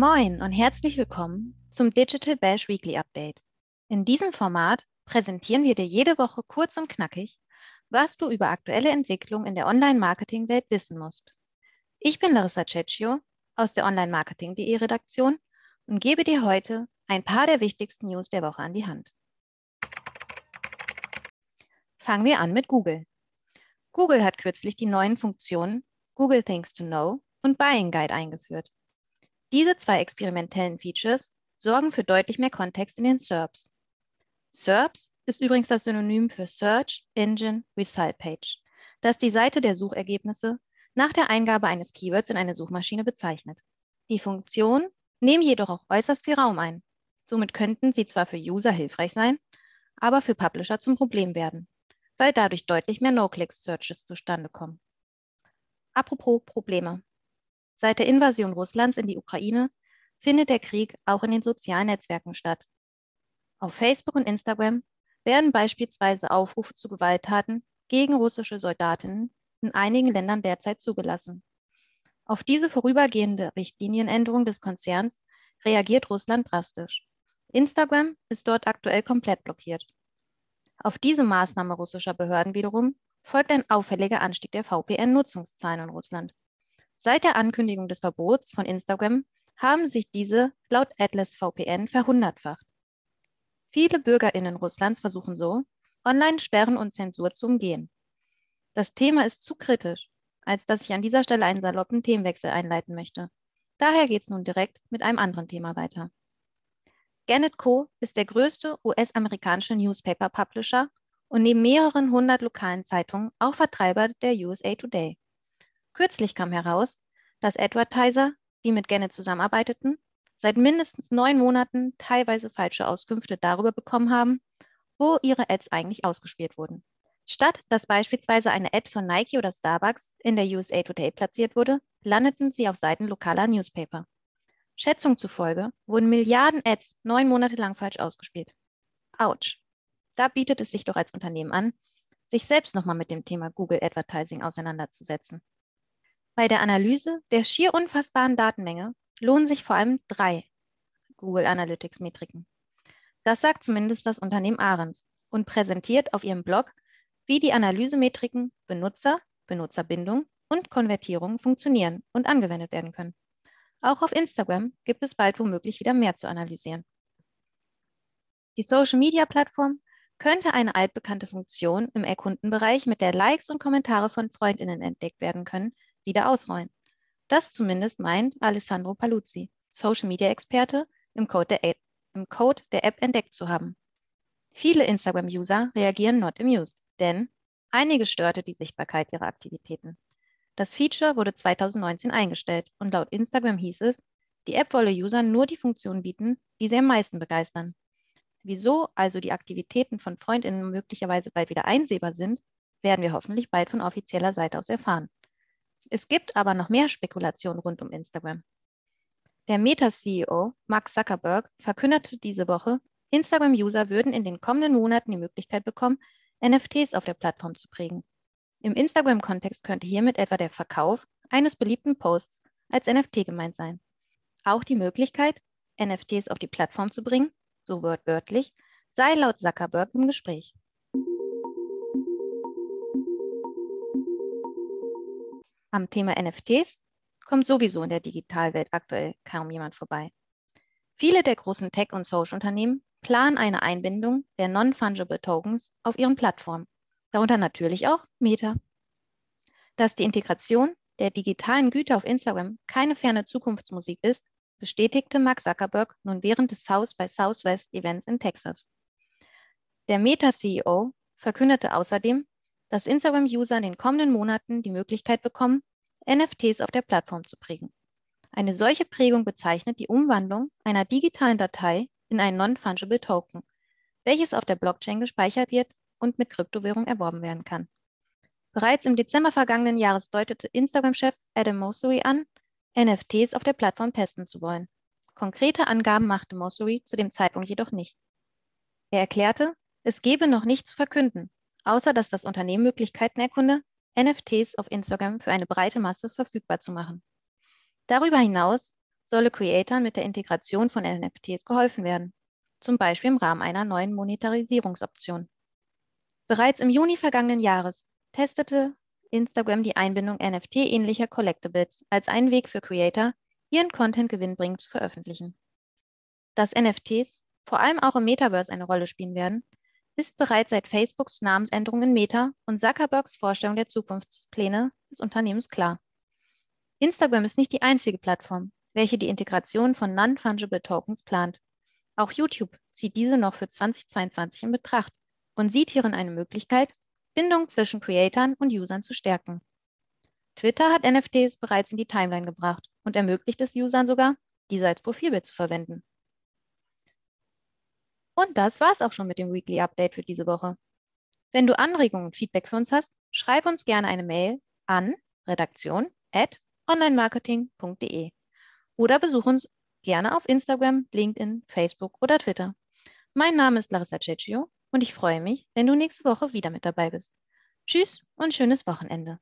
Moin und herzlich willkommen zum Digital Bash Weekly Update. In diesem Format präsentieren wir dir jede Woche kurz und knackig, was du über aktuelle Entwicklungen in der Online-Marketing-Welt wissen musst. Ich bin Larissa Cecchio aus der Online-Marketing.de Redaktion und gebe dir heute ein paar der wichtigsten News der Woche an die Hand. Fangen wir an mit Google. Google hat kürzlich die neuen Funktionen Google Things to Know und Buying Guide eingeführt. Diese zwei experimentellen Features sorgen für deutlich mehr Kontext in den SERPs. SERPs ist übrigens das Synonym für Search Engine Result Page, das die Seite der Suchergebnisse nach der Eingabe eines Keywords in eine Suchmaschine bezeichnet. Die Funktionen nehmen jedoch auch äußerst viel Raum ein. Somit könnten sie zwar für User hilfreich sein, aber für Publisher zum Problem werden, weil dadurch deutlich mehr No-Click-Searches zustande kommen. Apropos Probleme. Seit der Invasion Russlands in die Ukraine findet der Krieg auch in den sozialen Netzwerken statt. Auf Facebook und Instagram werden beispielsweise Aufrufe zu Gewalttaten gegen russische Soldatinnen in einigen Ländern derzeit zugelassen. Auf diese vorübergehende Richtlinienänderung des Konzerns reagiert Russland drastisch. Instagram ist dort aktuell komplett blockiert. Auf diese Maßnahme russischer Behörden wiederum folgt ein auffälliger Anstieg der VPN-Nutzungszahlen in Russland. Seit der Ankündigung des Verbots von Instagram haben sich diese laut Atlas VPN verhundertfacht. Viele Bürgerinnen Russlands versuchen so, Online-Sperren und Zensur zu umgehen. Das Thema ist zu kritisch, als dass ich an dieser Stelle einen saloppen Themenwechsel einleiten möchte. Daher geht es nun direkt mit einem anderen Thema weiter. Gannett Co. ist der größte US-amerikanische Newspaper-Publisher und neben mehreren hundert lokalen Zeitungen auch Vertreiber der USA Today. Kürzlich kam heraus, dass Advertiser, die mit Gannett zusammenarbeiteten, seit mindestens neun Monaten teilweise falsche Auskünfte darüber bekommen haben, wo ihre Ads eigentlich ausgespielt wurden. Statt dass beispielsweise eine Ad von Nike oder Starbucks in der USA Today platziert wurde, landeten sie auf Seiten lokaler Newspaper. Schätzungen zufolge wurden Milliarden Ads neun Monate lang falsch ausgespielt. Autsch. Da bietet es sich doch als Unternehmen an, sich selbst nochmal mit dem Thema Google Advertising auseinanderzusetzen. Bei der Analyse der schier unfassbaren Datenmenge lohnen sich vor allem drei Google Analytics Metriken. Das sagt zumindest das Unternehmen Ahrens und präsentiert auf ihrem Blog, wie die Analysemetriken Benutzer, Benutzerbindung und Konvertierung funktionieren und angewendet werden können. Auch auf Instagram gibt es bald womöglich wieder mehr zu analysieren. Die Social-Media-Plattform könnte eine altbekannte Funktion im Erkundenbereich, mit der Likes und Kommentare von Freundinnen entdeckt werden können, wieder ausrollen. Das zumindest meint Alessandro Paluzzi, Social-Media-Experte, im, im Code der App entdeckt zu haben. Viele Instagram-User reagieren not amused, denn einige störte die Sichtbarkeit ihrer Aktivitäten. Das Feature wurde 2019 eingestellt und laut Instagram hieß es, die App wolle Usern nur die Funktionen bieten, die sie am meisten begeistern. Wieso also die Aktivitäten von Freundinnen möglicherweise bald wieder einsehbar sind, werden wir hoffentlich bald von offizieller Seite aus erfahren. Es gibt aber noch mehr Spekulationen rund um Instagram. Der Meta-CEO Mark Zuckerberg verkündete diese Woche, Instagram-User würden in den kommenden Monaten die Möglichkeit bekommen, NFTs auf der Plattform zu prägen. Im Instagram-Kontext könnte hiermit etwa der Verkauf eines beliebten Posts als NFT gemeint sein. Auch die Möglichkeit, NFTs auf die Plattform zu bringen, so wörtlich, sei laut Zuckerberg im Gespräch. Am Thema NFTs kommt sowieso in der Digitalwelt aktuell kaum jemand vorbei. Viele der großen Tech- und Social-Unternehmen planen eine Einbindung der Non-Fungible Tokens auf ihren Plattformen, darunter natürlich auch Meta. Dass die Integration der digitalen Güter auf Instagram keine ferne Zukunftsmusik ist, bestätigte Mark Zuckerberg nun während des South by Southwest Events in Texas. Der Meta-CEO verkündete außerdem, dass Instagram-User in den kommenden Monaten die Möglichkeit bekommen, NFTs auf der Plattform zu prägen. Eine solche Prägung bezeichnet die Umwandlung einer digitalen Datei in einen Non-Fungible Token, welches auf der Blockchain gespeichert wird und mit Kryptowährung erworben werden kann. Bereits im Dezember vergangenen Jahres deutete Instagram-Chef Adam Mosseri an, NFTs auf der Plattform testen zu wollen. Konkrete Angaben machte Mosseri zu dem Zeitpunkt jedoch nicht. Er erklärte, es gebe noch nichts zu verkünden, außer dass das Unternehmen Möglichkeiten erkunde, NFTs auf Instagram für eine breite Masse verfügbar zu machen. Darüber hinaus solle Creatoren mit der Integration von NFTs geholfen werden, zum Beispiel im Rahmen einer neuen Monetarisierungsoption. Bereits im Juni vergangenen Jahres testete Instagram die Einbindung NFT-ähnlicher Collectibles als einen Weg für Creator, ihren Content gewinnbringend zu veröffentlichen. Dass NFTs vor allem auch im Metaverse eine Rolle spielen werden, ist bereits seit Facebooks Namensänderung in Meta und Zuckerbergs Vorstellung der Zukunftspläne des Unternehmens klar. Instagram ist nicht die einzige Plattform, welche die Integration von Non-Fungible Tokens plant. Auch YouTube zieht diese noch für 2022 in Betracht und sieht hierin eine Möglichkeit, Bindung zwischen Creatoren und Usern zu stärken. Twitter hat NFTs bereits in die Timeline gebracht und ermöglicht es Usern sogar, diese als Profilbild zu verwenden. Und das war's auch schon mit dem Weekly Update für diese Woche. Wenn du Anregungen und Feedback für uns hast, schreib uns gerne eine Mail an redaktion@onlinemarketing.de oder besuch uns gerne auf Instagram, LinkedIn, Facebook oder Twitter. Mein Name ist Larissa Cecchio und ich freue mich, wenn du nächste Woche wieder mit dabei bist. Tschüss und schönes Wochenende.